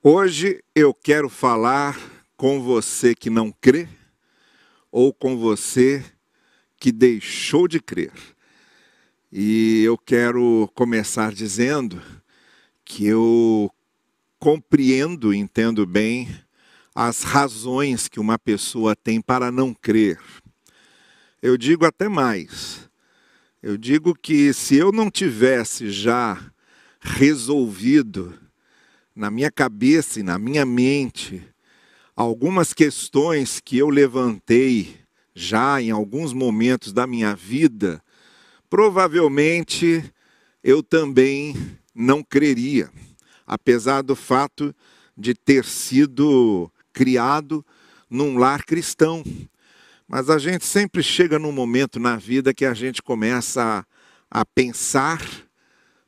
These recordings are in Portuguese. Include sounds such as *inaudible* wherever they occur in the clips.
Hoje eu quero falar com você que não crê ou com você que deixou de crer. E eu quero começar dizendo que eu compreendo, entendo bem as razões que uma pessoa tem para não crer. Eu digo até mais. Eu digo que se eu não tivesse já resolvido na minha cabeça e na minha mente algumas questões que eu levantei já em alguns momentos da minha vida, provavelmente eu também não creria, apesar do fato de ter sido criado num lar cristão. Mas a gente sempre chega num momento na vida que a gente começa a, a pensar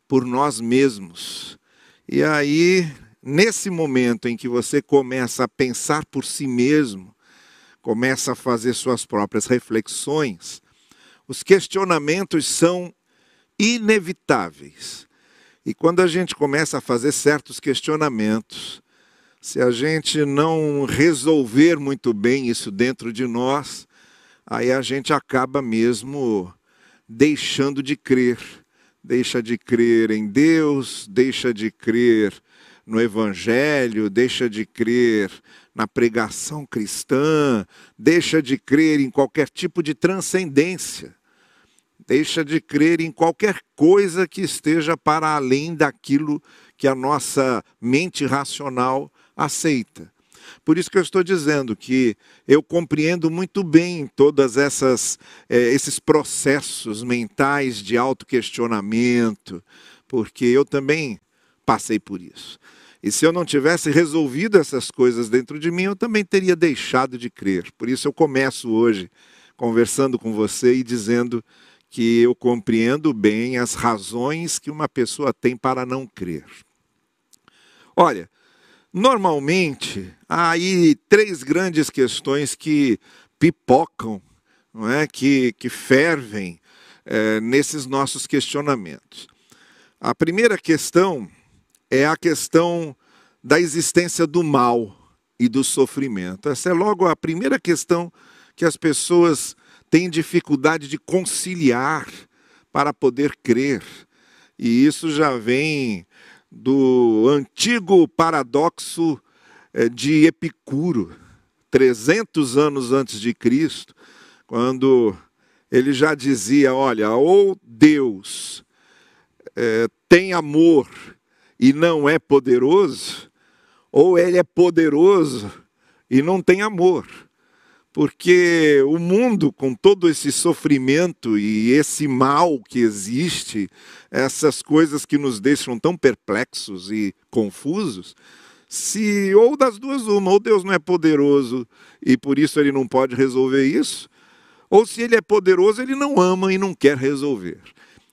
por nós mesmos e aí, nesse momento em que você começa a pensar por si mesmo, começa a fazer suas próprias reflexões, os questionamentos são inevitáveis. E quando a gente começa a fazer certos questionamentos, se a gente não resolver muito bem isso dentro de nós, aí a gente acaba mesmo deixando de crer deixa de crer em Deus, deixa de crer no Evangelho, deixa de crer na pregação cristã, deixa de crer em qualquer tipo de transcendência, deixa de crer em qualquer coisa que esteja para além daquilo que a nossa mente racional aceita. Por isso que eu estou dizendo que eu compreendo muito bem todas essas é, esses processos mentais de autoquestionamento, porque eu também passei por isso. E se eu não tivesse resolvido essas coisas dentro de mim, eu também teria deixado de crer. Por isso eu começo hoje conversando com você e dizendo que eu compreendo bem as razões que uma pessoa tem para não crer. Olha, Normalmente, há aí três grandes questões que pipocam, não é? que, que fervem é, nesses nossos questionamentos. A primeira questão é a questão da existência do mal e do sofrimento. Essa é logo a primeira questão que as pessoas têm dificuldade de conciliar para poder crer. E isso já vem do antigo paradoxo eh, de Epicuro, 300 anos antes de Cristo, quando ele já dizia: olha, ou Deus é, tem amor e não é poderoso, ou ele é poderoso e não tem amor porque o mundo, com todo esse sofrimento e esse mal que existe, essas coisas que nos deixam tão perplexos e confusos, se ou das duas uma, ou Deus não é poderoso e por isso ele não pode resolver isso, ou se ele é poderoso, ele não ama e não quer resolver.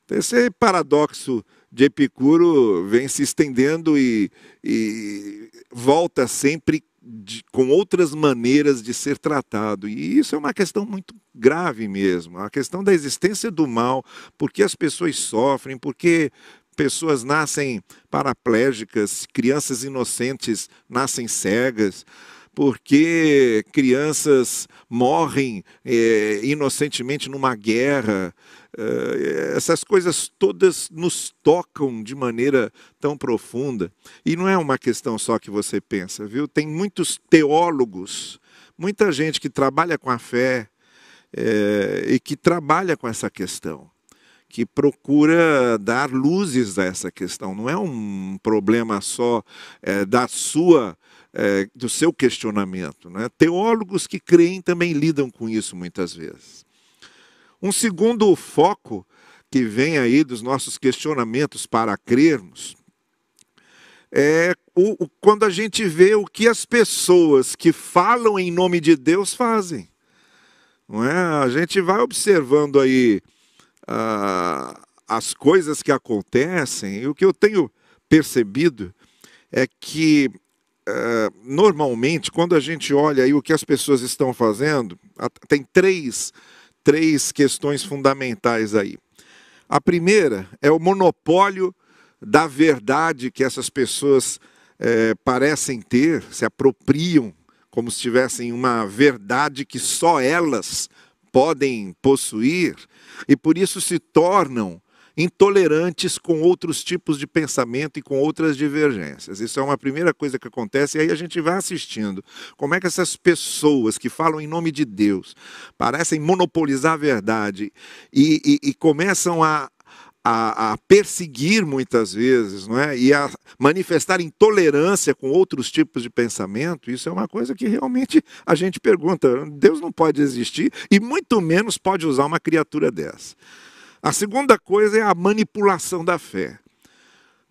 Então, esse paradoxo de Epicuro vem se estendendo e, e volta sempre de, com outras maneiras de ser tratado. E isso é uma questão muito grave mesmo. A questão da existência do mal, porque as pessoas sofrem, porque pessoas nascem paraplégicas, crianças inocentes nascem cegas, porque crianças morrem é, inocentemente numa guerra. Eh, essas coisas todas nos tocam de maneira tão profunda. E não é uma questão só que você pensa, viu? Tem muitos teólogos, muita gente que trabalha com a fé é, e que trabalha com essa questão, que procura dar luzes a essa questão. Não é um problema só é, da sua é, do seu questionamento. Né? Teólogos que creem também lidam com isso muitas vezes. Um segundo foco que vem aí dos nossos questionamentos para crermos é o, o, quando a gente vê o que as pessoas que falam em nome de Deus fazem. Não é? A gente vai observando aí ah, as coisas que acontecem, e o que eu tenho percebido é que ah, normalmente, quando a gente olha aí o que as pessoas estão fazendo, tem três três questões fundamentais aí. A primeira é o monopólio da verdade que essas pessoas é, parecem ter, se apropriam como se tivessem uma verdade que só elas podem possuir, e por isso se tornam intolerantes com outros tipos de pensamento e com outras divergências. Isso é uma primeira coisa que acontece, e aí a gente vai assistindo como é que essas pessoas que falam em nome de Deus parecem monopolizar a verdade e, e, e começam a, a, a, perseguir muitas vezes, não é? E a manifestar intolerância com outros tipos de pensamento, isso é uma coisa que realmente a gente pergunta: Deus não pode existir e muito menos pode usar uma criatura dessa. A segunda coisa é a manipulação da fé.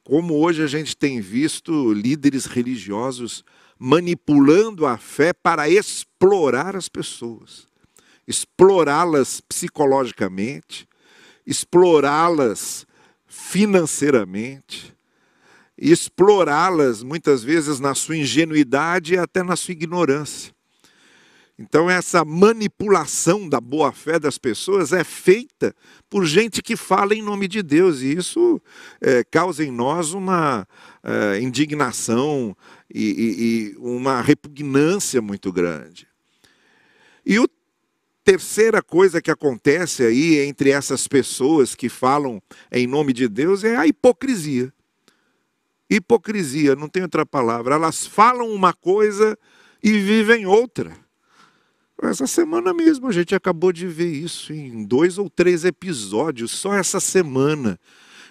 Como hoje a gente tem visto líderes religiosos manipulando a fé para explorar as pessoas, explorá-las psicologicamente, explorá-las financeiramente, explorá-las muitas vezes na sua ingenuidade e até na sua ignorância. Então, essa manipulação da boa-fé das pessoas é feita por gente que fala em nome de Deus, e isso é, causa em nós uma é, indignação e, e, e uma repugnância muito grande. E a terceira coisa que acontece aí entre essas pessoas que falam em nome de Deus é a hipocrisia. Hipocrisia, não tem outra palavra. Elas falam uma coisa e vivem outra. Essa semana mesmo a gente acabou de ver isso em dois ou três episódios, só essa semana,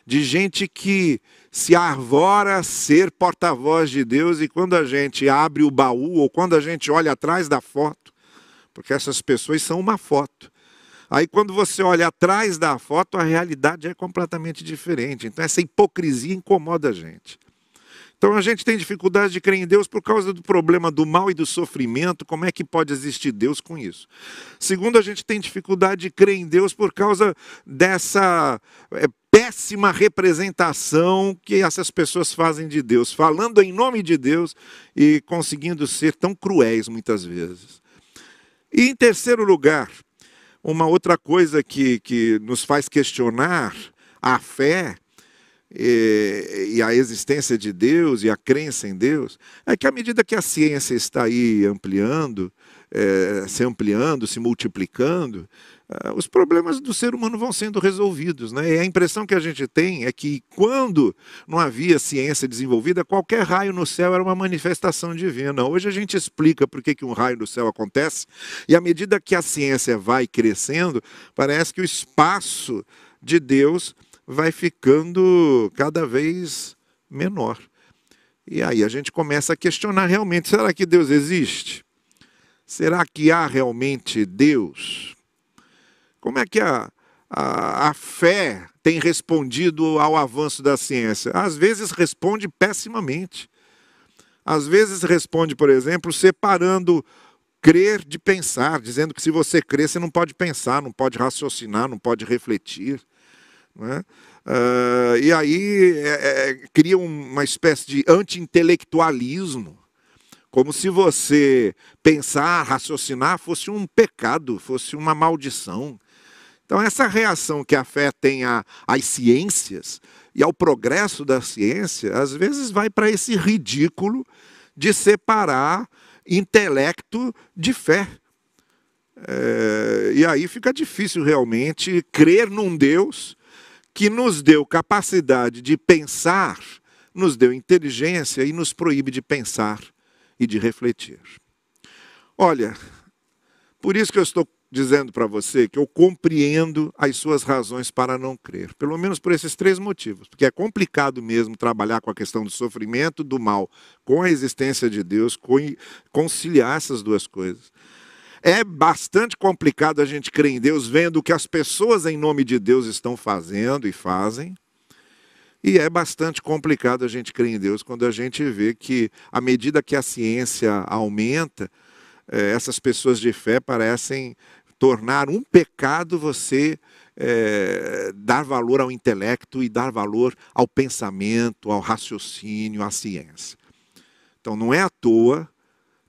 de gente que se arvora a ser porta-voz de Deus e quando a gente abre o baú ou quando a gente olha atrás da foto, porque essas pessoas são uma foto. Aí quando você olha atrás da foto, a realidade é completamente diferente. Então essa hipocrisia incomoda a gente. Então a gente tem dificuldade de crer em Deus por causa do problema do mal e do sofrimento. Como é que pode existir Deus com isso? Segundo, a gente tem dificuldade de crer em Deus por causa dessa é, péssima representação que essas pessoas fazem de Deus, falando em nome de Deus e conseguindo ser tão cruéis muitas vezes. E em terceiro lugar, uma outra coisa que, que nos faz questionar a fé e, e, a existência de Deus e a crença em Deus, é que à medida que a ciência está aí ampliando, é, se ampliando, se multiplicando, é, os problemas do ser humano vão sendo resolvidos. Né? E a impressão que a gente tem é que quando não havia ciência desenvolvida, qualquer raio no céu era uma manifestação divina. Hoje a gente explica por que, que um raio no céu acontece, e à medida que a ciência vai crescendo, parece que o espaço de Deus vai ficando cada vez menor. E aí a gente começa a questionar realmente: será que Deus existe? Será que há realmente Deus? Como é que a, a, a fé tem respondido ao avanço da ciência? Às vezes responde pessimamente. Às vezes responde, por exemplo, separando crer de pensar, dizendo que se você crer, você não pode pensar, não pode raciocinar, não pode refletir. Né? Uh, e aí é, é, cria uma espécie de anti-intelectualismo, como se você pensar, raciocinar fosse um pecado, fosse uma maldição. Então, essa reação que a fé tem às ciências e ao progresso da ciência, às vezes vai para esse ridículo de separar intelecto de fé. É, e aí fica difícil realmente crer num Deus que nos deu capacidade de pensar, nos deu inteligência e nos proíbe de pensar e de refletir. Olha, por isso que eu estou dizendo para você que eu compreendo as suas razões para não crer, pelo menos por esses três motivos, porque é complicado mesmo trabalhar com a questão do sofrimento, do mal, com a existência de Deus, conciliar essas duas coisas. É bastante complicado a gente crer em Deus vendo o que as pessoas em nome de Deus estão fazendo e fazem. E é bastante complicado a gente crer em Deus quando a gente vê que, à medida que a ciência aumenta, eh, essas pessoas de fé parecem tornar um pecado você é, dar valor ao intelecto e dar valor ao pensamento, ao raciocínio, à ciência. Então não é à toa,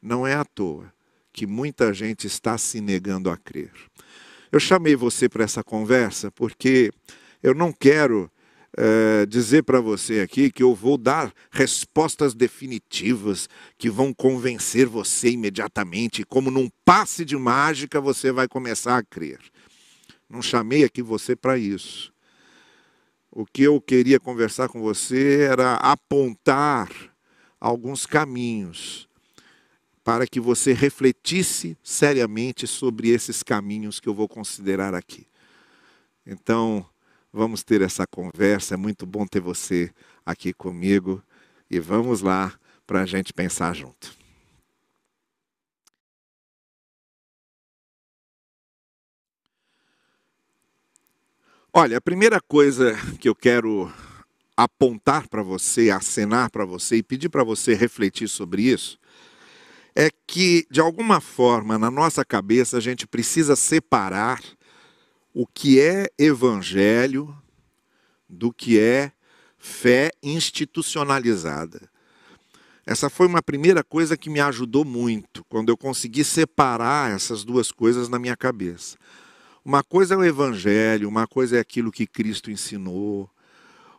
não é à toa que muita gente está se negando a crer. Eu chamei você para essa conversa porque eu não quero é, dizer para você aqui que eu vou dar respostas definitivas que vão convencer você imediatamente, como num passe de mágica você vai começar a crer. Não chamei aqui você para isso. O que eu queria conversar com você era apontar alguns caminhos para que você refletisse seriamente sobre esses caminhos que eu vou considerar aqui. Então, Vamos ter essa conversa. É muito bom ter você aqui comigo. E vamos lá para a gente pensar junto. Olha, a primeira coisa que eu quero apontar para você, acenar para você e pedir para você refletir sobre isso, é que, de alguma forma, na nossa cabeça, a gente precisa separar o que é evangelho do que é fé institucionalizada. Essa foi uma primeira coisa que me ajudou muito, quando eu consegui separar essas duas coisas na minha cabeça. Uma coisa é o evangelho, uma coisa é aquilo que Cristo ensinou,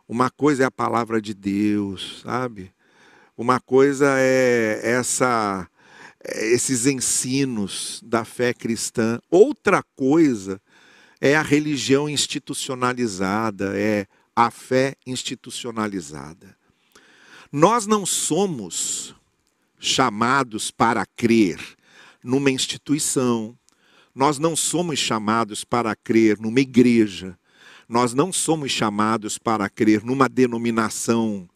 uma coisa é a palavra de Deus, sabe? Uma coisa é essa esses ensinos da fé cristã. Outra coisa é a religião institucionalizada, é a fé institucionalizada. Nós não somos chamados para crer numa instituição, nós não somos chamados para crer numa igreja, nós não somos chamados para crer numa denominação,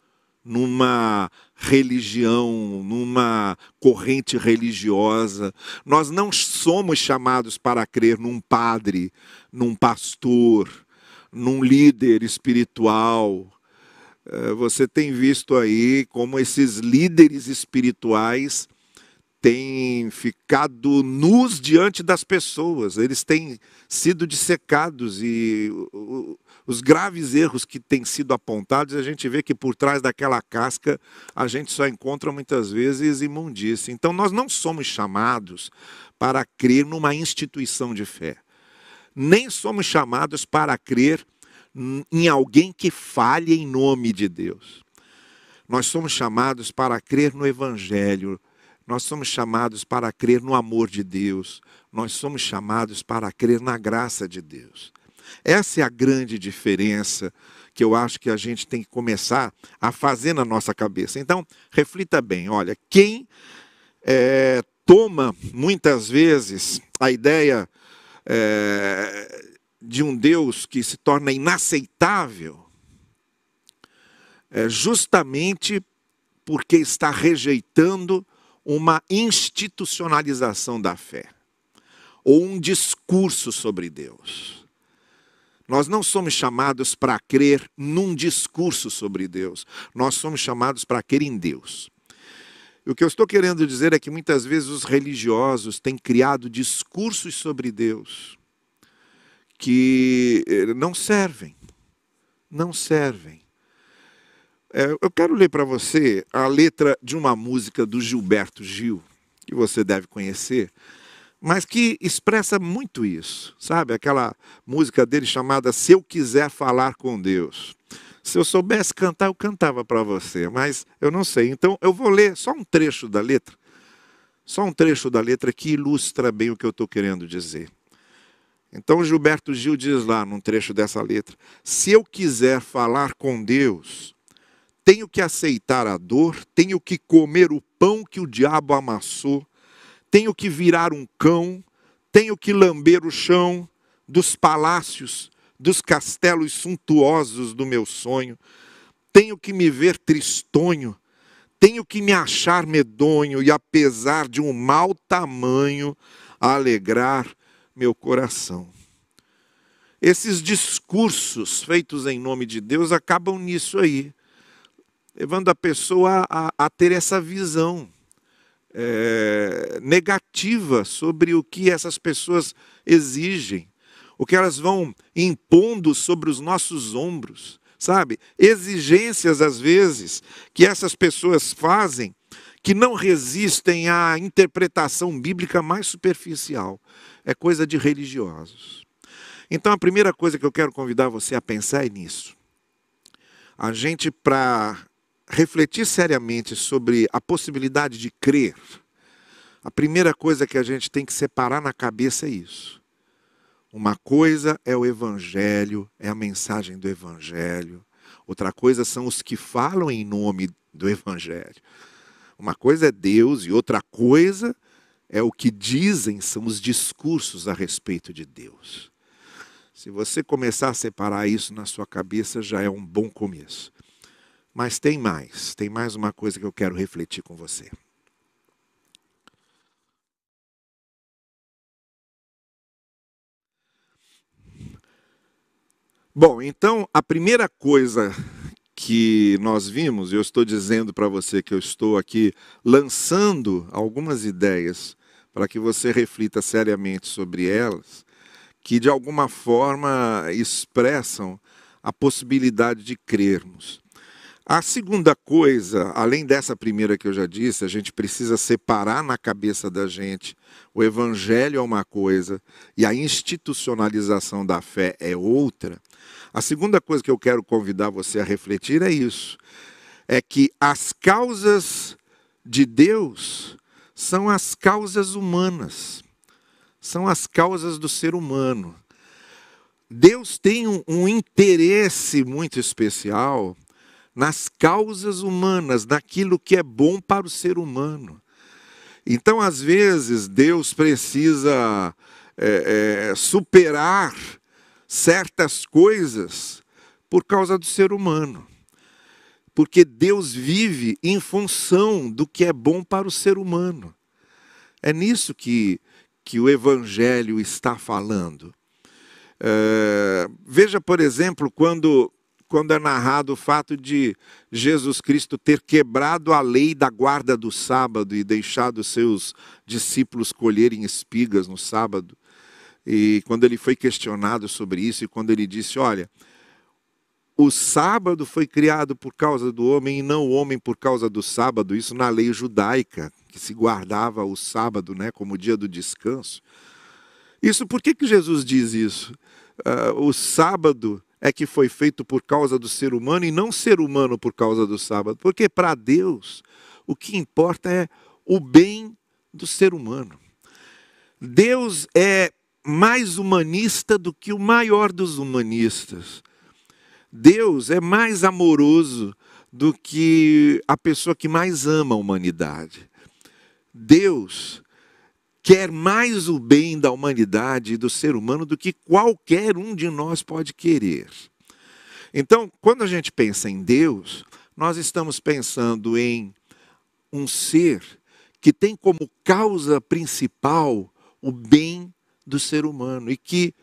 numa religião, numa corrente religiosa. Nós não somos chamados para crer num padre, num pastor, num líder espiritual. É, você tem visto aí como esses líderes espirituais têm ficado nus diante das pessoas, eles têm sido dissecados e os graves erros que têm sido apontados, a gente vê que por trás daquela casca a gente só encontra muitas vezes imundícia. Então nós não somos chamados para crer numa instituição de fé, nem somos chamados para crer em alguém que falhe em nome de Deus. Nós somos chamados para crer no Evangelho, nós somos chamados para crer no amor de Deus, nós somos chamados para crer na graça de Deus. Essa é a grande diferença que eu acho que a gente tem que começar a fazer na nossa cabeça. Então, reflita bem: olha, quem é, toma muitas vezes a ideia é, de um Deus que se torna inaceitável, é justamente porque está rejeitando uma institucionalização da fé, ou um discurso sobre Deus. Nós não somos chamados para crer num discurso sobre Deus, nós somos chamados para crer em Deus. O que eu estou querendo dizer é que muitas vezes os religiosos têm criado discursos sobre Deus que eh, não servem, não servem. É, eu quero ler para você a letra de uma música do Gilberto Gil, que você deve conhecer, mas que expressa muito isso, sabe? Aquela música dele chamada Se Eu Quiser Falar com Deus. Se eu soubesse cantar, eu cantava para você, mas eu não sei. Então eu vou ler só um trecho da letra, só um trecho da letra que ilustra bem o que eu estou querendo dizer. Então Gilberto Gil diz lá num trecho dessa letra: Se eu quiser falar com Deus, tenho que aceitar a dor, tenho que comer o pão que o diabo amassou, tenho que virar um cão, tenho que lamber o chão dos palácios, dos castelos suntuosos do meu sonho, tenho que me ver tristonho, tenho que me achar medonho e, apesar de um mau tamanho, alegrar meu coração. Esses discursos feitos em nome de Deus acabam nisso aí levando a pessoa a, a ter essa visão é, negativa sobre o que essas pessoas exigem, o que elas vão impondo sobre os nossos ombros, sabe? Exigências, às vezes, que essas pessoas fazem que não resistem à interpretação bíblica mais superficial. É coisa de religiosos. Então, a primeira coisa que eu quero convidar você a pensar é nisso. a gente, para refletir seriamente sobre a possibilidade de crer, a primeira coisa que a gente tem que separar na cabeça é isso. Uma coisa é o Evangelho, é a mensagem do Evangelho. Outra coisa são os que falam em nome do Evangelho. Uma coisa é Deus e outra coisa é o que dizem, são os discursos a respeito de Deus. Se você começar a separar isso na sua cabeça, já é um bom começo. Mas tem mais, tem mais uma coisa que eu quero refletir com você. Bom, então a primeira coisa que nós vimos, eu estou dizendo para você que eu estou aqui lançando algumas ideias para que você reflita seriamente sobre elas, que de alguma forma expressam a possibilidade de crermos. A segunda coisa, além dessa primeira que eu já disse, a gente precisa separar na cabeça da gente o evangelho é uma coisa e a institucionalização da fé é outra. A segunda coisa que eu quero convidar você a refletir é isso: é que as causas de Deus são as causas humanas, são as causas do ser humano. Deus tem um, um interesse muito especial nas causas humanas, naquilo que é bom para o ser humano. Então, às vezes, Deus precisa é, é, superar certas coisas por causa do ser humano. Porque Deus vive em função do que é bom para o ser humano. É nisso que, que o Evangelho está falando. É, veja, por exemplo, quando quando é narrado o fato de Jesus Cristo ter quebrado a lei da guarda do sábado e deixado seus discípulos colherem espigas no sábado. E quando ele foi questionado sobre isso, e quando ele disse: Olha, o sábado foi criado por causa do homem e não o homem por causa do sábado, isso na lei judaica, que se guardava o sábado né, como dia do descanso. Isso, por que, que Jesus diz isso? Uh, o sábado é que foi feito por causa do ser humano e não ser humano por causa do sábado. Porque para Deus, o que importa é o bem do ser humano. Deus é mais humanista do que o maior dos humanistas. Deus é mais amoroso do que a pessoa que mais ama a humanidade. Deus quer mais o bem da humanidade e do ser humano do que qualquer um de nós pode querer. Então, quando a gente pensa em Deus, nós estamos pensando em um ser que tem como causa principal o bem do ser humano e que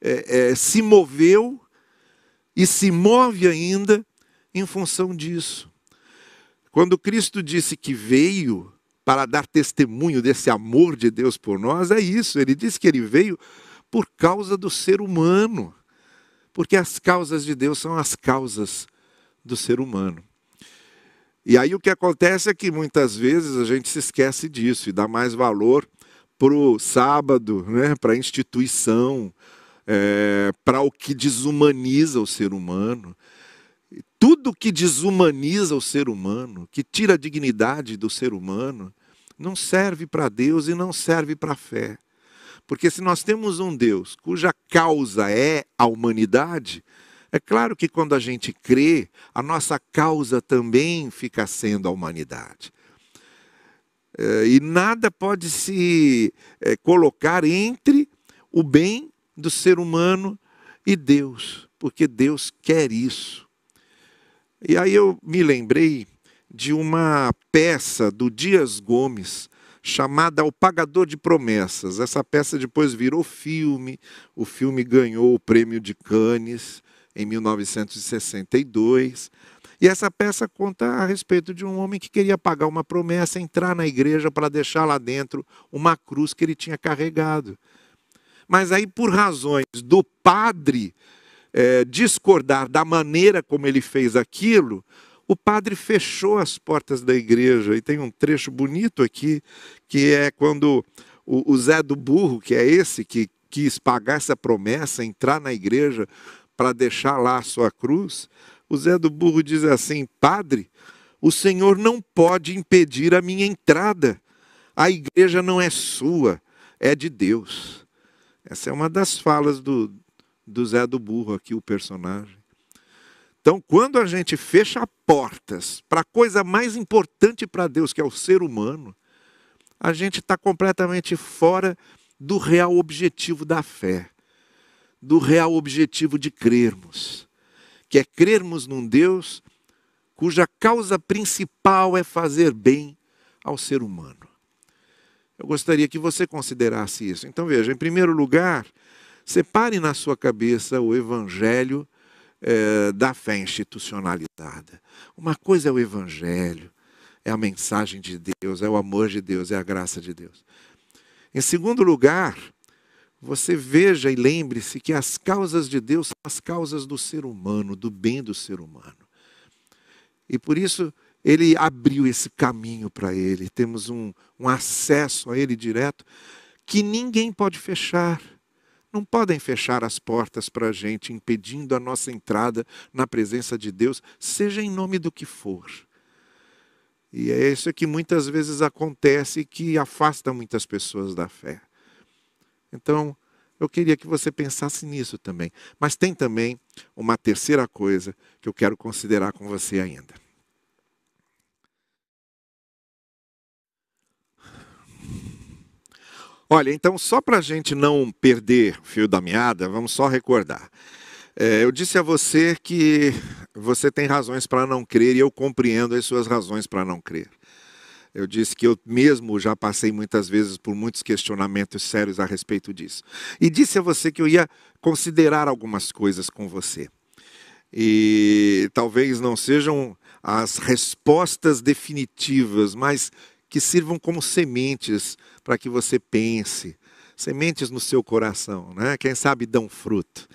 é, é, se moveu e se move ainda em função disso. Quando Cristo disse que veio para dar testemunho desse amor de Deus por nós, é isso. Ele diz que ele veio por causa do ser humano. Porque as causas de Deus são as causas do ser humano. E aí o que acontece é que muitas vezes a gente se esquece disso e dá mais valor para o sábado, né, para a instituição, é, para o que desumaniza o ser humano. Tudo que desumaniza o ser humano, que tira a dignidade do ser humano, não serve para Deus e não serve para a fé. Porque se nós temos um Deus cuja causa é a humanidade, é claro que quando a gente crê, a nossa causa também fica sendo a humanidade. É, e nada pode se é, colocar entre o bem do ser humano e Deus, porque Deus quer isso. E aí eu me lembrei de uma peça do Dias Gomes chamada O Pagador de Promessas. Essa peça depois virou filme, o filme ganhou o prêmio de Cannes em 1962. E essa peça conta a respeito de um homem que queria pagar uma promessa, entrar na igreja para deixar lá dentro uma cruz que ele tinha carregado. Mas aí, por razões do padre é, discordar da maneira como ele fez aquilo, o padre fechou as portas da igreja. E tem um trecho bonito aqui, que é quando o, o Zé do Burro, que é esse que quis pagar essa promessa, entrar na igreja para deixar lá a sua cruz, O Zé do Burro diz assim: Padre, o Senhor não pode impedir a minha entrada. A igreja não é sua, é de Deus. Essa é uma das falas do, do Zé do Burro, aqui, o personagem. Então, quando a gente fecha portas para a coisa mais importante para Deus, que é o ser humano, a gente está completamente fora do real objetivo da fé, do real objetivo de crermos, que é crermos num Deus cuja causa principal é fazer bem ao ser humano. Eu gostaria que você considerasse isso. Então, veja, em primeiro lugar, separe na sua cabeça o evangelho é, da fé institucionalizada. Uma coisa é o evangelho, é a mensagem de Deus, é o amor de Deus, é a graça de Deus. Em segundo lugar, você veja e lembre-se que as causas de Deus são as causas do ser humano, do bem do ser humano. E por isso ele abriu esse caminho para ele. Temos um, um acesso a ele direto que ninguém pode fechar. Não podem fechar as portas para a gente, impedindo a nossa entrada na presença de Deus, seja em nome do que for. E é isso que muitas vezes acontece que afasta muitas pessoas da fé. Então, eu queria que você pensasse nisso também. Mas tem também uma terceira coisa que eu quero considerar com você ainda. Olha, então, só para a gente não perder o fio da meada, vamos só recordar. É, eu disse a você que você tem razões para não crer e eu compreendo as suas razões para não crer. Eu disse que eu mesmo já passei muitas vezes por muitos questionamentos sérios a respeito disso. E disse a você que eu ia considerar algumas coisas com você. E talvez não sejam as respostas definitivas, mas que sirvam como sementes para que você pense, sementes no seu coração, né? Quem sabe dão fruto.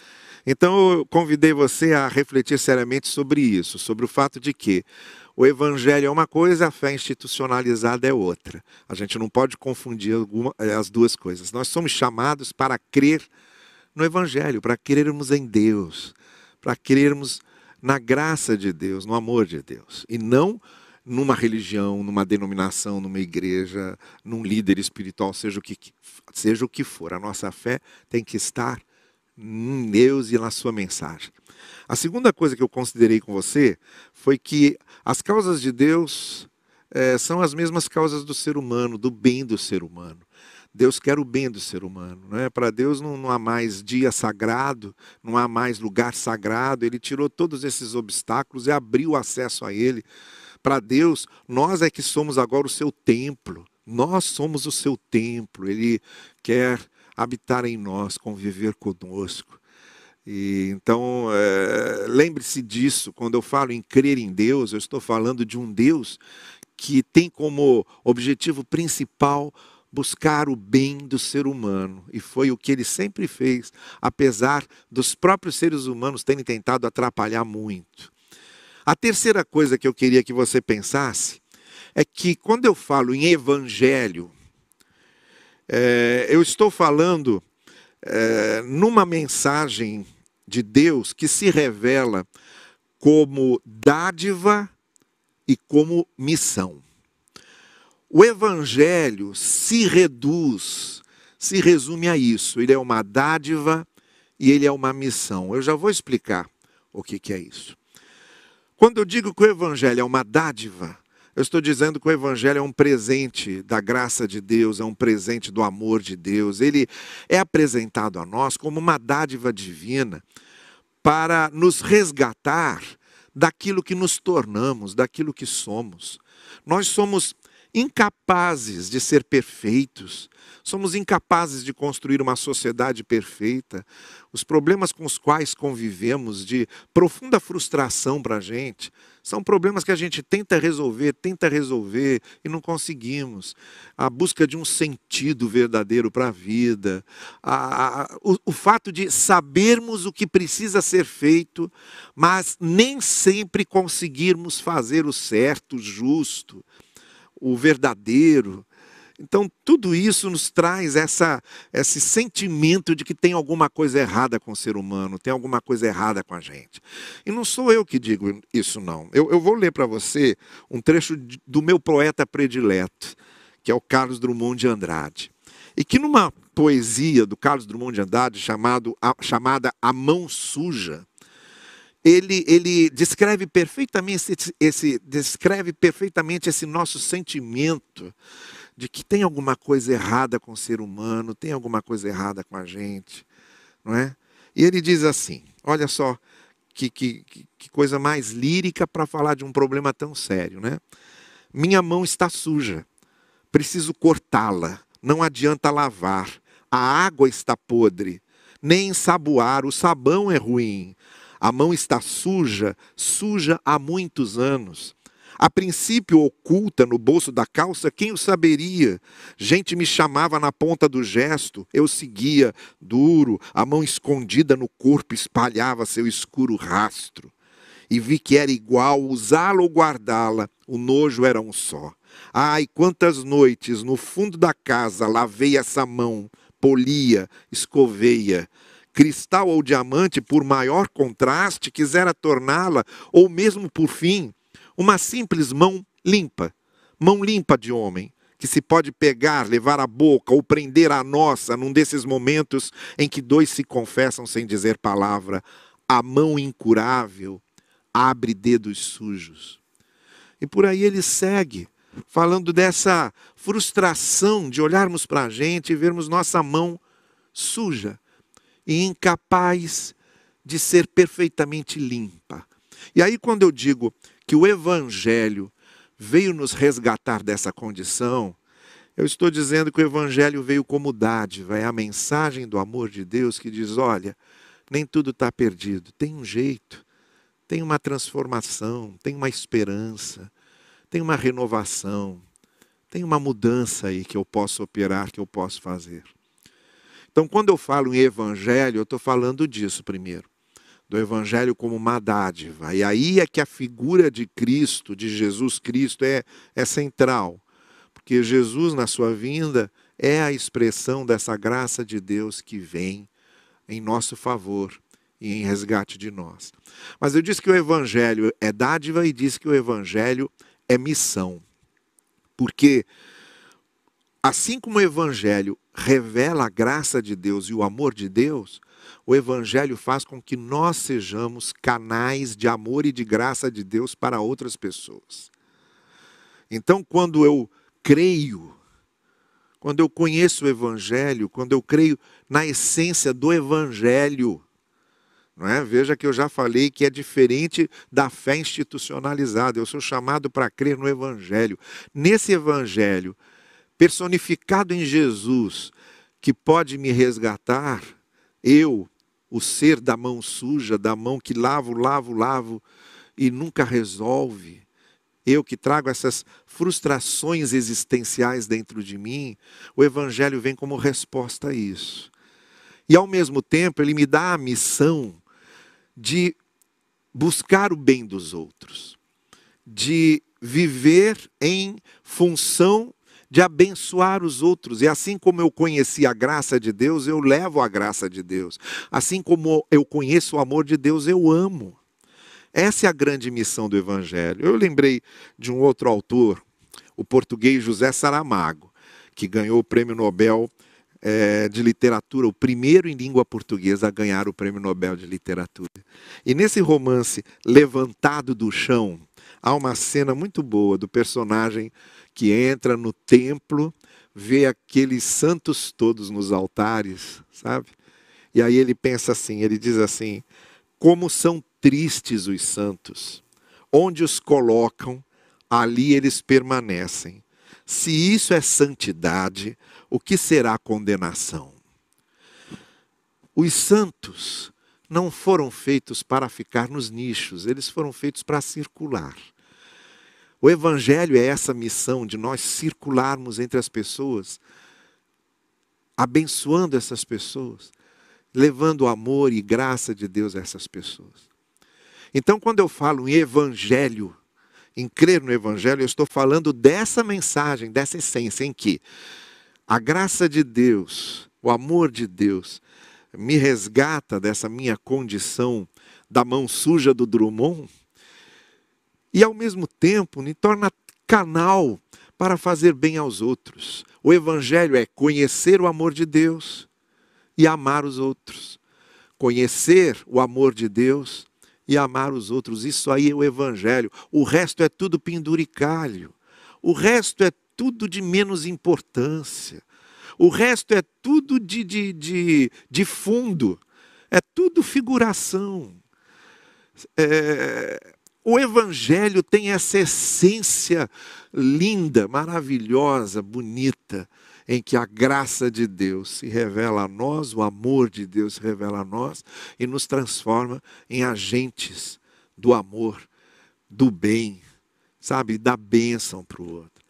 Então eu convidei você a refletir seriamente sobre isso, sobre o fato de que o evangelho é uma coisa, a fé institucionalizada é outra. A gente não pode confundir alguma, eh, as duas coisas. Nós somos chamados para crer no evangelho, para crermos em Deus, para crermos na graça de Deus, no amor de Deus, e não numa religião, numa denominação, numa igreja, num líder espiritual, seja o que, seja o que for. A nossa fé tem que estar em Deus e na sua mensagem. A segunda coisa que eu considerei com você foi que as causas de Deus é, são as mesmas causas do ser humano, do bem do ser humano. Deus quer o bem do ser humano. Né? Para Deus não, não há mais dia sagrado, não há mais lugar sagrado. Ele tirou todos esses obstáculos e abriu acesso a Ele. Para Deus, nós é que somos agora o seu templo. Nós somos o seu templo. Ele quer habitar em nós, conviver conosco. E, então, é, lembre-se disso, quando eu falo em crer em Deus, eu estou falando de um Deus que tem como objetivo principal buscar o bem do ser humano. E foi o que ele sempre fez, apesar dos próprios seres humanos terem tentado atrapalhar muito. A terceira coisa que eu queria que você pensasse é que quando eu falo em evangelho, é, eu estou falando é, numa mensagem de Deus que se revela como dádiva e como missão. O Evangelho se reduz, se resume a isso. Ele é uma dádiva e ele é uma missão. Eu já vou explicar o que, que é isso. Quando eu digo que o Evangelho é uma dádiva, eu estou dizendo que o Evangelho é um presente da graça de Deus, é um presente do amor de Deus. Ele é apresentado a nós como uma dádiva divina para nos resgatar daquilo que nos tornamos, daquilo que somos. Nós somos incapazes de ser perfeitos, somos incapazes de construir uma sociedade perfeita. Os problemas com os quais convivemos, de profunda frustração para a gente, são problemas que a gente tenta resolver, tenta resolver e não conseguimos. A busca de um sentido verdadeiro para a vida, a, a, o, o fato de sabermos o que precisa ser feito, mas nem sempre conseguirmos fazer o certo, o justo o verdadeiro. Então, tudo isso nos traz essa, esse sentimento de que tem alguma coisa errada com o ser humano, tem alguma coisa errada com a gente. E não sou eu que digo isso, não. Eu, eu vou ler para você um trecho do meu poeta predileto, que é o Carlos Drummond de Andrade. E que numa poesia do Carlos Drummond de Andrade, chamado, a, chamada A Mão Suja, ele, ele descreve perfeitamente esse, esse, descreve perfeitamente esse nosso sentimento de que tem alguma coisa errada com o ser humano, tem alguma coisa errada com a gente, não é? E ele diz assim: olha só que, que, que coisa mais lírica para falar de um problema tão sério, né? Minha mão está suja, preciso cortá-la, não adianta lavar, a água está podre, nem ensaboar, o sabão é ruim, a mão está suja, suja há muitos anos. A princípio oculta no bolso da calça, quem o saberia? Gente me chamava na ponta do gesto, eu seguia, duro, a mão escondida no corpo espalhava seu escuro rastro. E vi que era igual usá-la ou guardá-la, o nojo era um só. Ai, quantas noites no fundo da casa lavei essa mão, polia, escoveia, cristal ou diamante, por maior contraste, quisera torná-la, ou mesmo por fim, uma simples mão limpa, mão limpa de homem, que se pode pegar, levar à boca ou prender a nossa num desses momentos em que dois se confessam sem dizer palavra. A mão incurável abre dedos sujos. E por aí ele segue, falando dessa frustração de olharmos para a gente e vermos nossa mão suja e incapaz de ser perfeitamente limpa. E aí, quando eu digo que o Evangelho veio nos resgatar dessa condição, eu estou dizendo que o Evangelho veio como dádiva, é a mensagem do amor de Deus que diz: olha, nem tudo está perdido, tem um jeito, tem uma transformação, tem uma esperança, tem uma renovação, tem uma mudança aí que eu posso operar, que eu posso fazer. Então, quando eu falo em Evangelho, eu estou falando disso primeiro do Evangelho como uma dádiva. E aí é que a figura de Cristo, de Jesus Cristo, é, é central. Porque Jesus, na sua vinda, é a expressão dessa graça de Deus que vem em nosso favor e em resgate de nós. Mas eu disse que o Evangelho é dádiva e disse que o Evangelho é missão. Porque, assim como o Evangelho revela a graça de Deus e o amor de Deus, o Evangelho faz com que nós sejamos canais de amor e de graça de Deus para outras pessoas. Então, quando eu creio, quando eu conheço o Evangelho, quando eu creio na essência do Evangelho, não é? Veja que eu já falei que é diferente da fé institucionalizada. Eu sou chamado para crer no Evangelho. Nesse Evangelho, personificado em Jesus, que pode me resgatar, eu o ser da mão suja, da mão que lavo, lavo, lavo e nunca resolve. Eu que trago essas frustrações existenciais dentro de mim, o Evangelho vem como resposta a isso. E ao mesmo tempo, ele me dá a missão de buscar o bem dos outros, de viver em função de abençoar os outros. E assim como eu conheci a graça de Deus, eu levo a graça de Deus. Assim como eu conheço o amor de Deus, eu amo. Essa é a grande missão do Evangelho. Eu lembrei de um outro autor, o português José Saramago, que ganhou o prêmio Nobel é, de literatura, o primeiro em língua portuguesa a ganhar o prêmio Nobel de literatura. E nesse romance, Levantado do Chão, há uma cena muito boa do personagem que entra no templo, vê aqueles santos todos nos altares, sabe? E aí ele pensa assim, ele diz assim: como são tristes os santos, onde os colocam, ali eles permanecem. Se isso é santidade, o que será condenação? Os santos não foram feitos para ficar nos nichos, eles foram feitos para circular. O Evangelho é essa missão de nós circularmos entre as pessoas, abençoando essas pessoas, levando amor e graça de Deus a essas pessoas. Então, quando eu falo em Evangelho, em crer no Evangelho, eu estou falando dessa mensagem, dessa essência, em que a graça de Deus, o amor de Deus, me resgata dessa minha condição da mão suja do Drummond e, ao mesmo tempo, me torna canal para fazer bem aos outros. O Evangelho é conhecer o amor de Deus e amar os outros. Conhecer o amor de Deus e amar os outros. Isso aí é o Evangelho. O resto é tudo penduricalho. O resto é tudo de menos importância. O resto é tudo de, de, de, de fundo. É tudo figuração. É, o Evangelho tem essa essência linda, maravilhosa, bonita, em que a graça de Deus se revela a nós, o amor de Deus se revela a nós e nos transforma em agentes do amor, do bem, sabe, da bênção para o outro.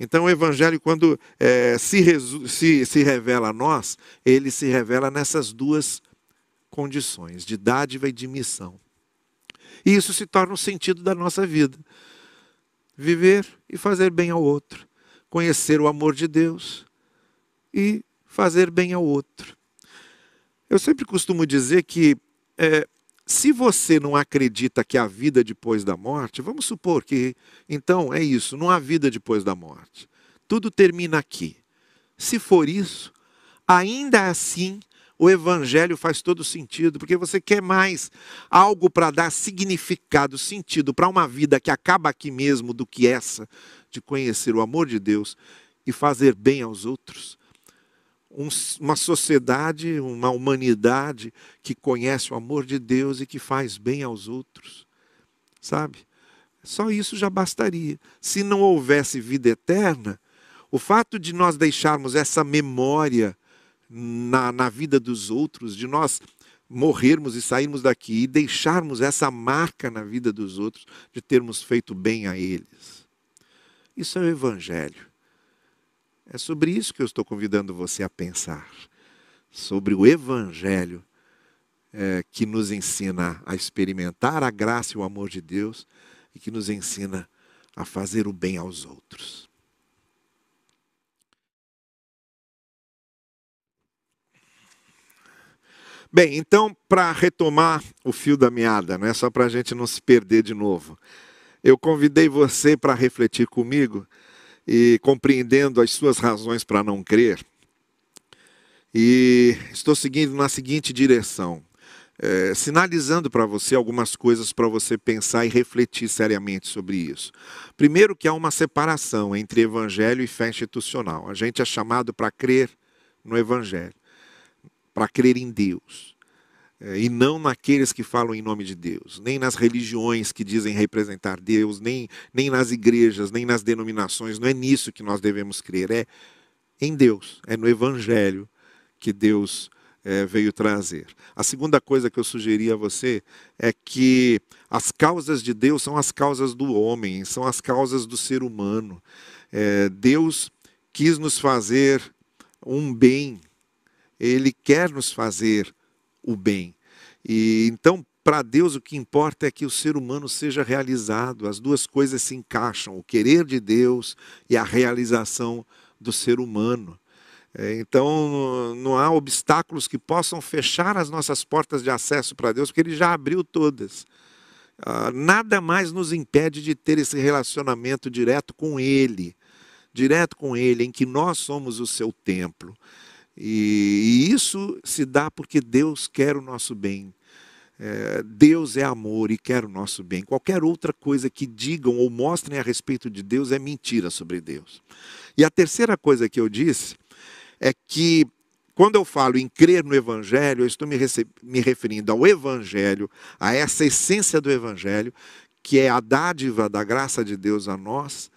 Então, o Evangelho, quando é, se, se, se revela a nós, ele se revela nessas duas condições, de dádiva e de missão. E isso se torna o sentido da nossa vida. Viver e fazer bem ao outro conhecer o amor de Deus e fazer bem ao outro. Eu sempre costumo dizer que é, se você não acredita que há vida depois da morte, vamos supor que então é isso, não há vida depois da morte. Tudo termina aqui. Se for isso, ainda assim o evangelho faz todo sentido, porque você quer mais algo para dar significado, sentido para uma vida que acaba aqui mesmo do que essa de conhecer o amor de Deus e fazer bem aos outros. Um, uma sociedade, uma humanidade que conhece o amor de Deus e que faz bem aos outros. Sabe? Só isso já bastaria. Se não houvesse vida eterna, o fato de nós deixarmos essa memória na, na vida dos outros, de nós morrermos e sairmos daqui e deixarmos essa marca na vida dos outros, de termos feito bem a eles. Isso é o Evangelho. É sobre isso que eu estou convidando você a pensar. Sobre o Evangelho é, que nos ensina a experimentar a graça e o amor de Deus e que nos ensina a fazer o bem aos outros. Bem, então, para retomar o fio da meada, não é só para a gente não se perder de novo. Eu convidei você para refletir comigo e compreendendo as suas razões para não crer. E estou seguindo na seguinte direção, é, sinalizando para você algumas coisas para você pensar e refletir seriamente sobre isso. Primeiro, que há uma separação entre evangelho e fé institucional. A gente é chamado para crer no evangelho, para crer em Deus. É, e não naqueles que falam em nome de Deus, nem nas religiões que dizem representar Deus, nem, nem nas igrejas, nem nas denominações. Não é nisso que nós devemos crer, é em Deus, é no Evangelho que Deus é, veio trazer. A segunda coisa que eu sugeri a você é que as causas de Deus são as causas do homem, são as causas do ser humano. É, Deus quis nos fazer um bem, Ele quer nos fazer o bem. E então, para Deus, o que importa é que o ser humano seja realizado. As duas coisas se encaixam: o querer de Deus e a realização do ser humano. É, então, não há obstáculos que possam fechar as nossas portas de acesso para Deus, porque Ele já abriu todas. Ah, nada mais nos impede de ter esse relacionamento direto com Ele, direto com Ele, em que nós somos o seu templo. E, e isso se dá porque Deus quer o nosso bem. É, Deus é amor e quer o nosso bem. Qualquer outra coisa que digam ou mostrem a respeito de Deus é mentira sobre Deus. E a terceira coisa que eu disse é que quando eu falo em crer no Evangelho, eu estou me, me referindo ao Evangelho, a essa essência do Evangelho, que é a dádiva da graça de Deus a nós,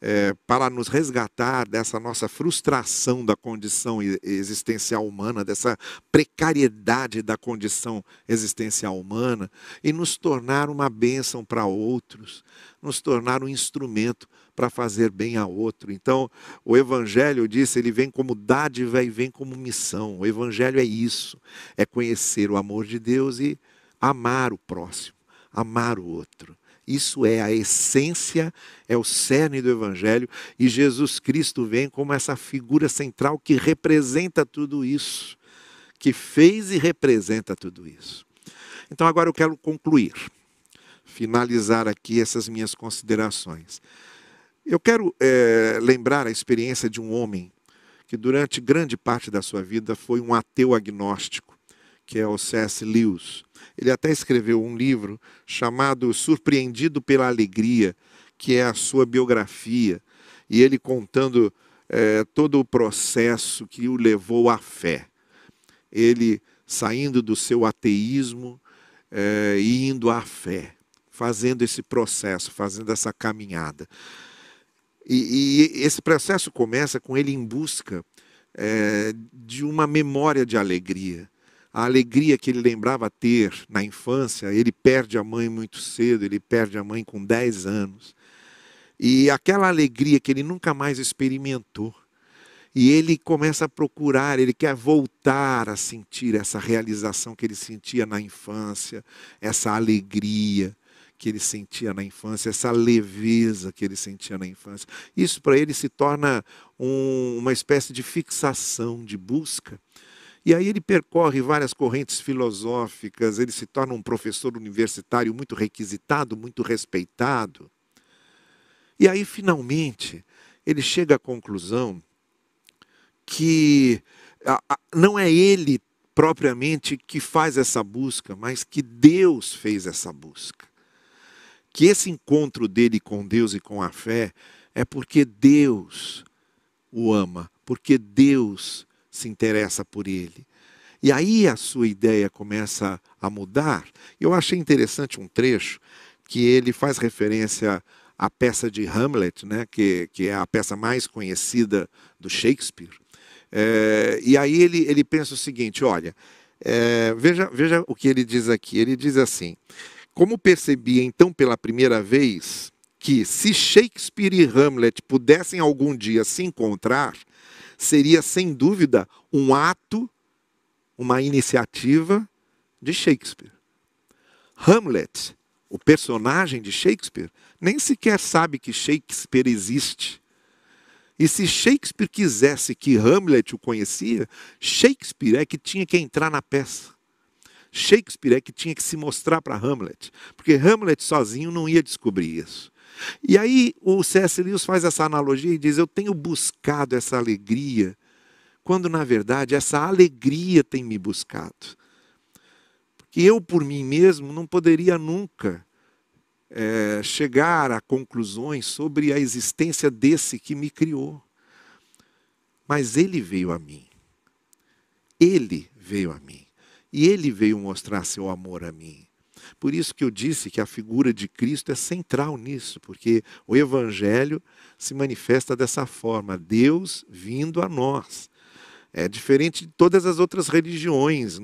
é, para nos resgatar dessa nossa frustração da condição existencial humana, dessa precariedade da condição existencial humana, e nos tornar uma bênção para outros, nos tornar um instrumento para fazer bem a outro. Então, o Evangelho, disse, ele vem como dádiva e vem como missão. O Evangelho é isso: é conhecer o amor de Deus e amar o próximo, amar o outro. Isso é a essência, é o cerne do Evangelho, e Jesus Cristo vem como essa figura central que representa tudo isso, que fez e representa tudo isso. Então agora eu quero concluir, finalizar aqui essas minhas considerações. Eu quero é, lembrar a experiência de um homem que durante grande parte da sua vida foi um ateu agnóstico, que é o C.S. Lewis. Ele até escreveu um livro chamado Surpreendido pela Alegria, que é a sua biografia, e ele contando é, todo o processo que o levou à fé. Ele saindo do seu ateísmo é, e indo à fé, fazendo esse processo, fazendo essa caminhada. E, e esse processo começa com ele em busca é, de uma memória de alegria. A alegria que ele lembrava ter na infância, ele perde a mãe muito cedo, ele perde a mãe com 10 anos. E aquela alegria que ele nunca mais experimentou. E ele começa a procurar, ele quer voltar a sentir essa realização que ele sentia na infância, essa alegria que ele sentia na infância, essa leveza que ele sentia na infância. Isso para ele se torna um, uma espécie de fixação, de busca. E aí ele percorre várias correntes filosóficas, ele se torna um professor universitário muito requisitado, muito respeitado. E aí, finalmente, ele chega à conclusão que não é ele propriamente que faz essa busca, mas que Deus fez essa busca que esse encontro dele com Deus e com a fé é porque Deus o ama, porque Deus se interessa por ele. E aí a sua ideia começa a mudar. Eu achei interessante um trecho que ele faz referência à peça de Hamlet, né, que, que é a peça mais conhecida do Shakespeare. É, e aí ele, ele pensa o seguinte: olha, é, veja, veja o que ele diz aqui. Ele diz assim: como percebi então pela primeira vez que se Shakespeare e Hamlet pudessem algum dia se encontrar, seria sem dúvida um ato, uma iniciativa de Shakespeare. Hamlet, o personagem de Shakespeare, nem sequer sabe que Shakespeare existe. E se Shakespeare quisesse que Hamlet o conhecia, Shakespeare é que tinha que entrar na peça. Shakespeare é que tinha que se mostrar para Hamlet, porque Hamlet sozinho não ia descobrir isso. E aí o C.S. Lewis faz essa analogia e diz: Eu tenho buscado essa alegria, quando na verdade essa alegria tem me buscado. Porque eu, por mim mesmo, não poderia nunca é, chegar a conclusões sobre a existência desse que me criou. Mas ele veio a mim. Ele veio a mim. E ele veio mostrar seu amor a mim. Por isso que eu disse que a figura de Cristo é central nisso, porque o Evangelho se manifesta dessa forma: Deus vindo a nós. É diferente de todas as outras religiões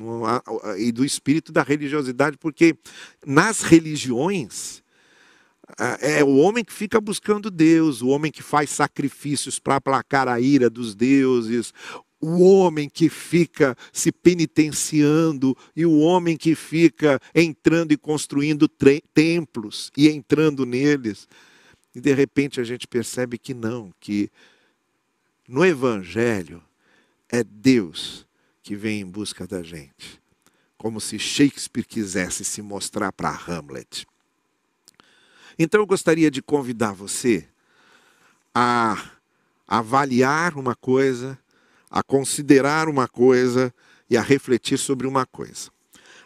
e do espírito da religiosidade, porque nas religiões é o homem que fica buscando Deus, o homem que faz sacrifícios para aplacar a ira dos deuses, o homem que fica se penitenciando e o homem que fica entrando e construindo templos e entrando neles. E de repente a gente percebe que não, que no Evangelho é Deus que vem em busca da gente. Como se Shakespeare quisesse se mostrar para Hamlet. Então eu gostaria de convidar você a avaliar uma coisa a considerar uma coisa e a refletir sobre uma coisa.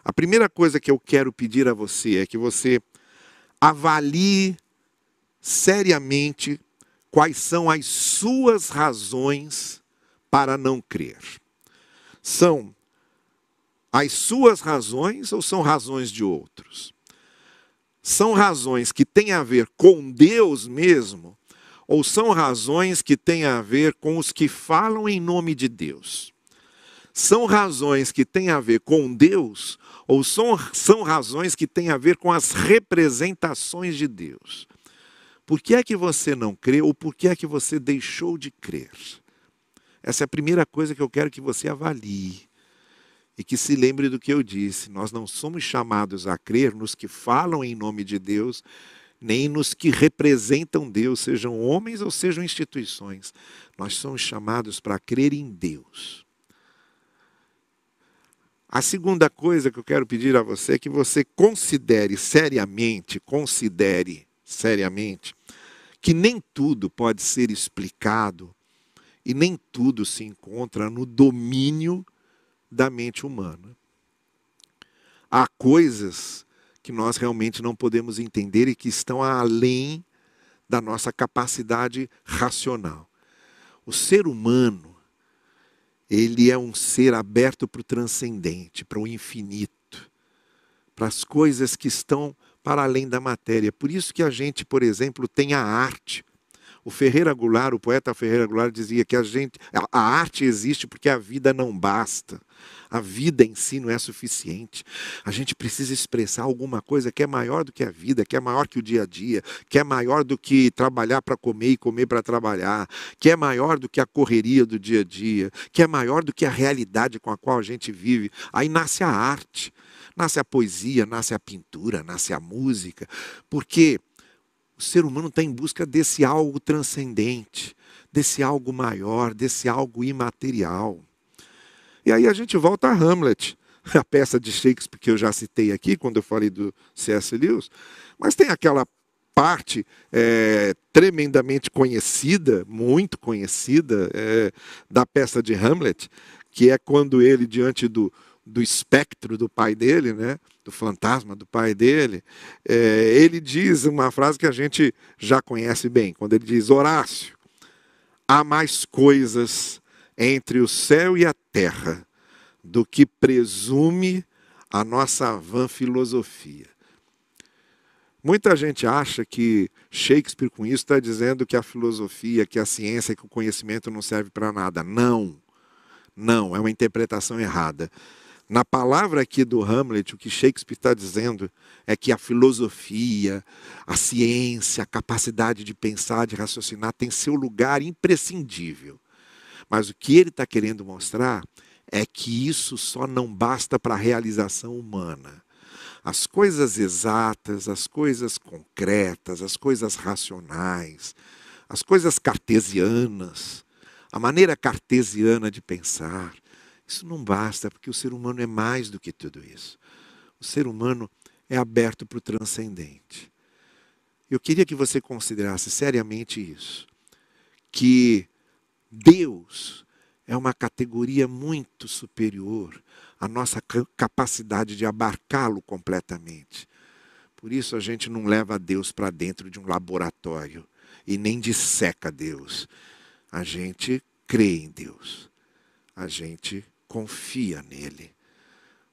A primeira coisa que eu quero pedir a você é que você avalie seriamente quais são as suas razões para não crer. São as suas razões ou são razões de outros? São razões que têm a ver com Deus mesmo ou são razões que têm a ver com os que falam em nome de Deus? São razões que têm a ver com Deus ou são, são razões que têm a ver com as representações de Deus? Por que é que você não crê ou por que é que você deixou de crer? Essa é a primeira coisa que eu quero que você avalie. E que se lembre do que eu disse: nós não somos chamados a crer nos que falam em nome de Deus, nem nos que representam Deus, sejam homens ou sejam instituições. Nós somos chamados para crer em Deus. A segunda coisa que eu quero pedir a você é que você considere seriamente, considere seriamente, que nem tudo pode ser explicado e nem tudo se encontra no domínio da mente humana. Há coisas que nós realmente não podemos entender e que estão além da nossa capacidade racional. O ser humano, ele é um ser aberto para o transcendente, para o infinito, para as coisas que estão para além da matéria. Por isso que a gente, por exemplo, tem a arte. O Ferreira Goulart, o poeta Ferreira Goulart dizia que a gente, a arte existe porque a vida não basta. A vida em si não é suficiente. A gente precisa expressar alguma coisa que é maior do que a vida, que é maior que o dia a dia, que é maior do que trabalhar para comer e comer para trabalhar, que é maior do que a correria do dia a dia, que é maior do que a realidade com a qual a gente vive. Aí nasce a arte, nasce a poesia, nasce a pintura, nasce a música, porque o ser humano está em busca desse algo transcendente, desse algo maior, desse algo imaterial. E aí a gente volta a Hamlet, *laughs* a peça de Shakespeare que eu já citei aqui, quando eu falei do C.S. Lewis, mas tem aquela parte é, tremendamente conhecida, muito conhecida, é, da peça de Hamlet, que é quando ele, diante do, do espectro do pai dele, né, do fantasma do pai dele, é, ele diz uma frase que a gente já conhece bem, quando ele diz: Horácio, há mais coisas entre o céu e a terra do que presume a nossa vã filosofia. Muita gente acha que Shakespeare, com isso, está dizendo que a filosofia, que a ciência, que o conhecimento não serve para nada. Não. Não, é uma interpretação errada. Na palavra aqui do Hamlet, o que Shakespeare está dizendo é que a filosofia, a ciência, a capacidade de pensar, de raciocinar, tem seu lugar imprescindível. Mas o que ele está querendo mostrar é que isso só não basta para a realização humana. As coisas exatas, as coisas concretas, as coisas racionais, as coisas cartesianas, a maneira cartesiana de pensar, isso não basta, porque o ser humano é mais do que tudo isso. O ser humano é aberto para o transcendente. Eu queria que você considerasse seriamente isso, que Deus é uma categoria muito superior à nossa capacidade de abarcá-lo completamente. Por isso a gente não leva Deus para dentro de um laboratório e nem disseca Deus. A gente crê em Deus. A gente confia nele.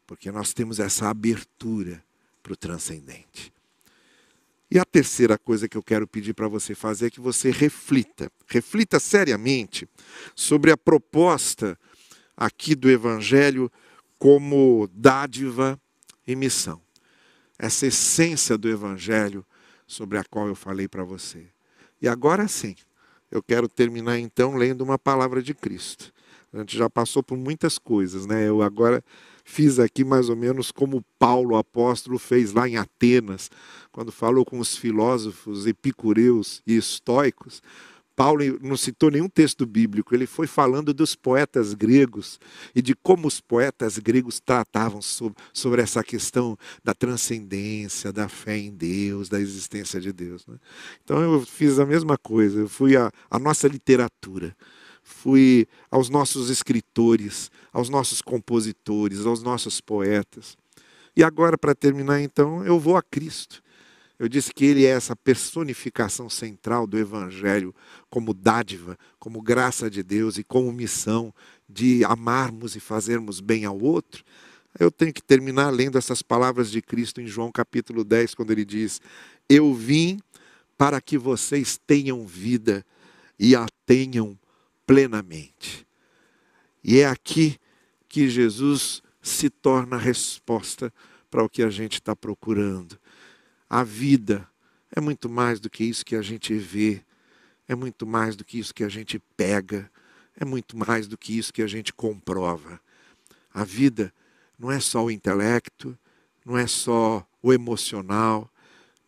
Porque nós temos essa abertura para o transcendente. E a terceira coisa que eu quero pedir para você fazer é que você reflita, reflita seriamente sobre a proposta aqui do Evangelho como dádiva e missão. Essa essência do Evangelho sobre a qual eu falei para você. E agora sim, eu quero terminar então lendo uma palavra de Cristo. A gente já passou por muitas coisas, né? Eu agora fiz aqui mais ou menos como Paulo, apóstolo, fez lá em Atenas, quando falou com os filósofos epicureus e estoicos. Paulo não citou nenhum texto bíblico, ele foi falando dos poetas gregos e de como os poetas gregos tratavam sobre, sobre essa questão da transcendência, da fé em Deus, da existência de Deus. Né? Então eu fiz a mesma coisa, eu fui a, a nossa literatura fui aos nossos escritores, aos nossos compositores, aos nossos poetas. E agora, para terminar, então, eu vou a Cristo. Eu disse que ele é essa personificação central do Evangelho, como dádiva, como graça de Deus e como missão de amarmos e fazermos bem ao outro. Eu tenho que terminar lendo essas palavras de Cristo em João capítulo 10, quando ele diz: Eu vim para que vocês tenham vida e a tenham plenamente. E é aqui que Jesus se torna a resposta para o que a gente está procurando. A vida é muito mais do que isso que a gente vê, é muito mais do que isso que a gente pega, é muito mais do que isso que a gente comprova. A vida não é só o intelecto, não é só o emocional,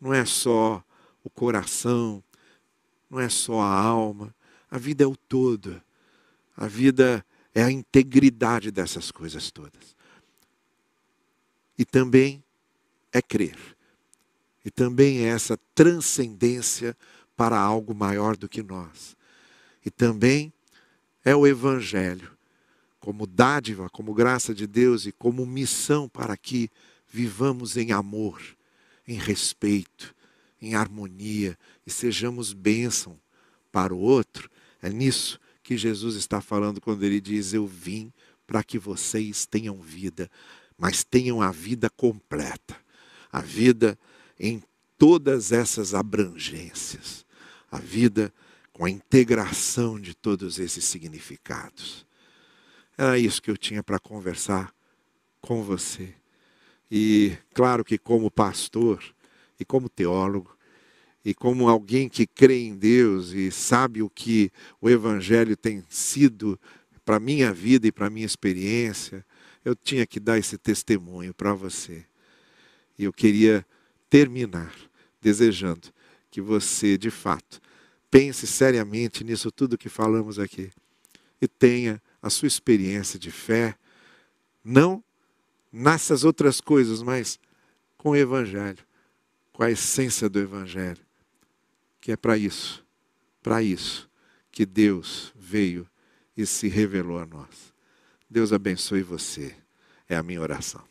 não é só o coração, não é só a alma, a vida é o todo. A vida é a integridade dessas coisas todas. E também é crer. E também é essa transcendência para algo maior do que nós. E também é o Evangelho, como dádiva, como graça de Deus e como missão para que vivamos em amor, em respeito, em harmonia e sejamos bênção para o outro. É nisso que Jesus está falando quando ele diz: Eu vim para que vocês tenham vida, mas tenham a vida completa, a vida em todas essas abrangências, a vida com a integração de todos esses significados. Era isso que eu tinha para conversar com você. E claro que, como pastor e como teólogo, e como alguém que crê em Deus e sabe o que o Evangelho tem sido para a minha vida e para a minha experiência, eu tinha que dar esse testemunho para você. E eu queria terminar desejando que você, de fato, pense seriamente nisso tudo que falamos aqui e tenha a sua experiência de fé, não nessas outras coisas, mas com o Evangelho, com a essência do Evangelho, que é para isso, para isso que Deus veio e se revelou a nós. Deus abençoe você, é a minha oração.